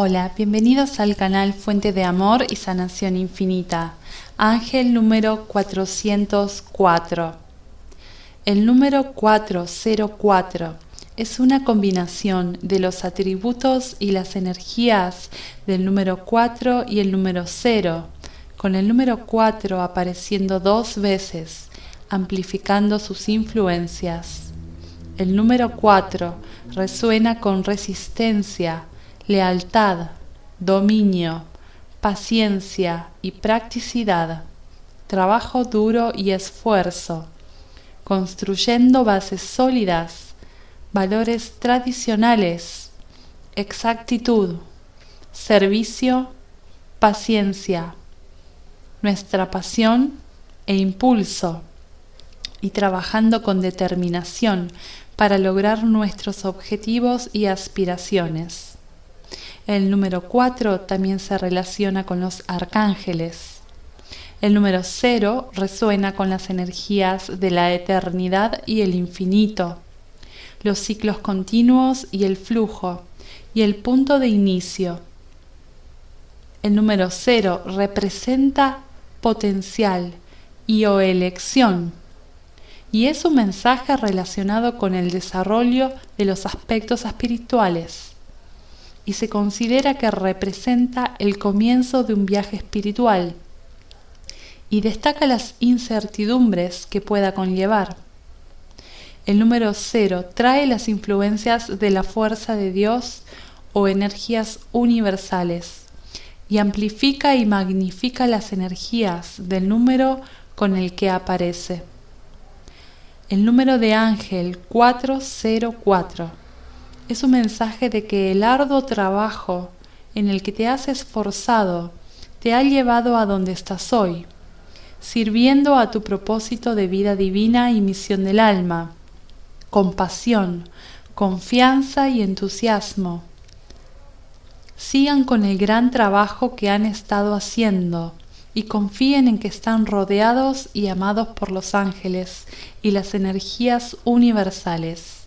Hola, bienvenidos al canal Fuente de Amor y Sanación Infinita. Ángel número 404. El número 404 es una combinación de los atributos y las energías del número 4 y el número 0, con el número 4 apareciendo dos veces, amplificando sus influencias. El número 4 resuena con resistencia, lealtad, dominio, paciencia y practicidad, trabajo duro y esfuerzo, construyendo bases sólidas, valores tradicionales, exactitud, servicio, paciencia, nuestra pasión e impulso, y trabajando con determinación para lograr nuestros objetivos y aspiraciones. El número 4 también se relaciona con los arcángeles. El número 0 resuena con las energías de la eternidad y el infinito, los ciclos continuos y el flujo, y el punto de inicio. El número 0 representa potencial y o elección, y es un mensaje relacionado con el desarrollo de los aspectos espirituales y se considera que representa el comienzo de un viaje espiritual y destaca las incertidumbres que pueda conllevar. El número cero trae las influencias de la fuerza de Dios o energías universales y amplifica y magnifica las energías del número con el que aparece. El número de ángel 404 es un mensaje de que el arduo trabajo en el que te has esforzado te ha llevado a donde estás hoy, sirviendo a tu propósito de vida divina y misión del alma, con pasión, confianza y entusiasmo. Sigan con el gran trabajo que han estado haciendo y confíen en que están rodeados y amados por los ángeles y las energías universales.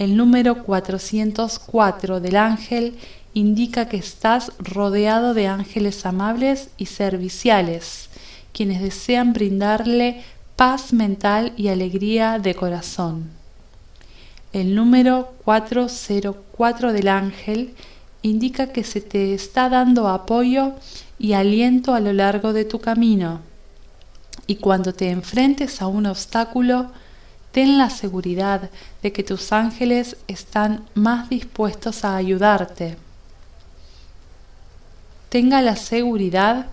El número 404 del ángel indica que estás rodeado de ángeles amables y serviciales, quienes desean brindarle paz mental y alegría de corazón. El número 404 del ángel indica que se te está dando apoyo y aliento a lo largo de tu camino. Y cuando te enfrentes a un obstáculo, ten la seguridad de que tus ángeles están más dispuestos a ayudarte. Tenga la seguridad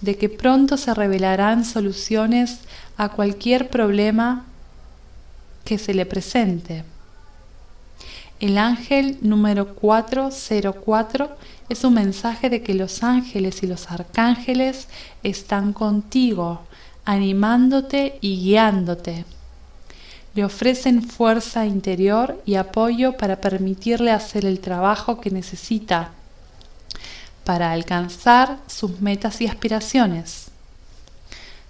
de que pronto se revelarán soluciones a cualquier problema que se le presente. El ángel número 404 es un mensaje de que los ángeles y los arcángeles están contigo, animándote y guiándote le ofrecen fuerza interior y apoyo para permitirle hacer el trabajo que necesita para alcanzar sus metas y aspiraciones.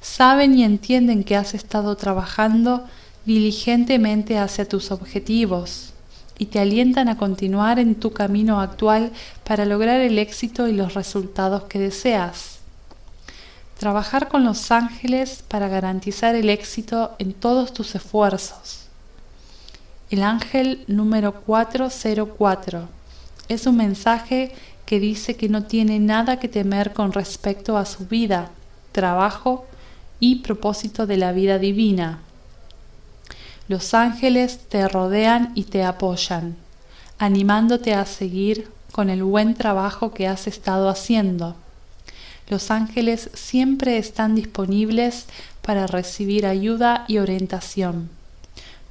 Saben y entienden que has estado trabajando diligentemente hacia tus objetivos y te alientan a continuar en tu camino actual para lograr el éxito y los resultados que deseas. Trabajar con los ángeles para garantizar el éxito en todos tus esfuerzos. El ángel número 404 es un mensaje que dice que no tiene nada que temer con respecto a su vida, trabajo y propósito de la vida divina. Los ángeles te rodean y te apoyan, animándote a seguir con el buen trabajo que has estado haciendo los ángeles siempre están disponibles para recibir ayuda y orientación.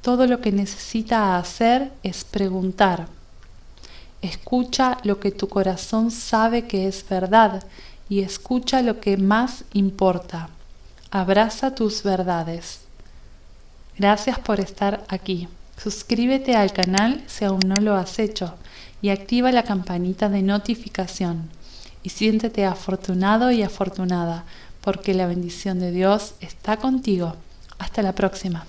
Todo lo que necesita hacer es preguntar. Escucha lo que tu corazón sabe que es verdad y escucha lo que más importa. Abraza tus verdades. Gracias por estar aquí. Suscríbete al canal si aún no lo has hecho y activa la campanita de notificación y siéntete afortunado y afortunada, porque la bendición de Dios está contigo. Hasta la próxima.